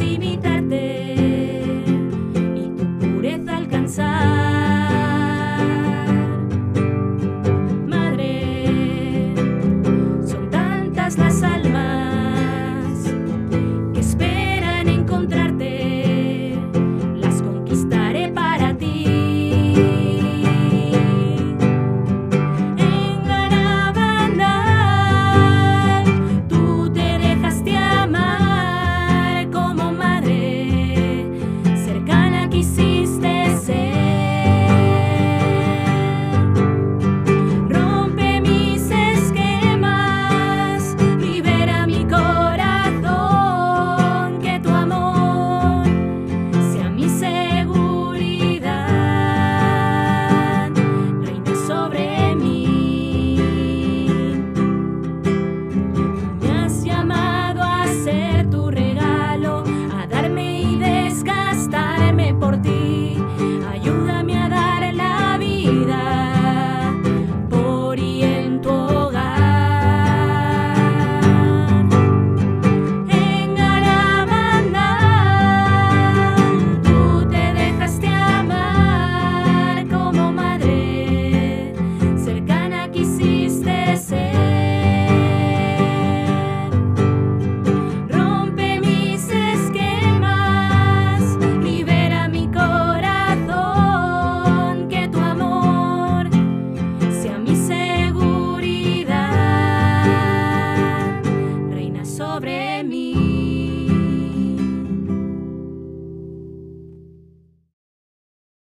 imitarte y tu pureza alcanzar. Madre, son tantas las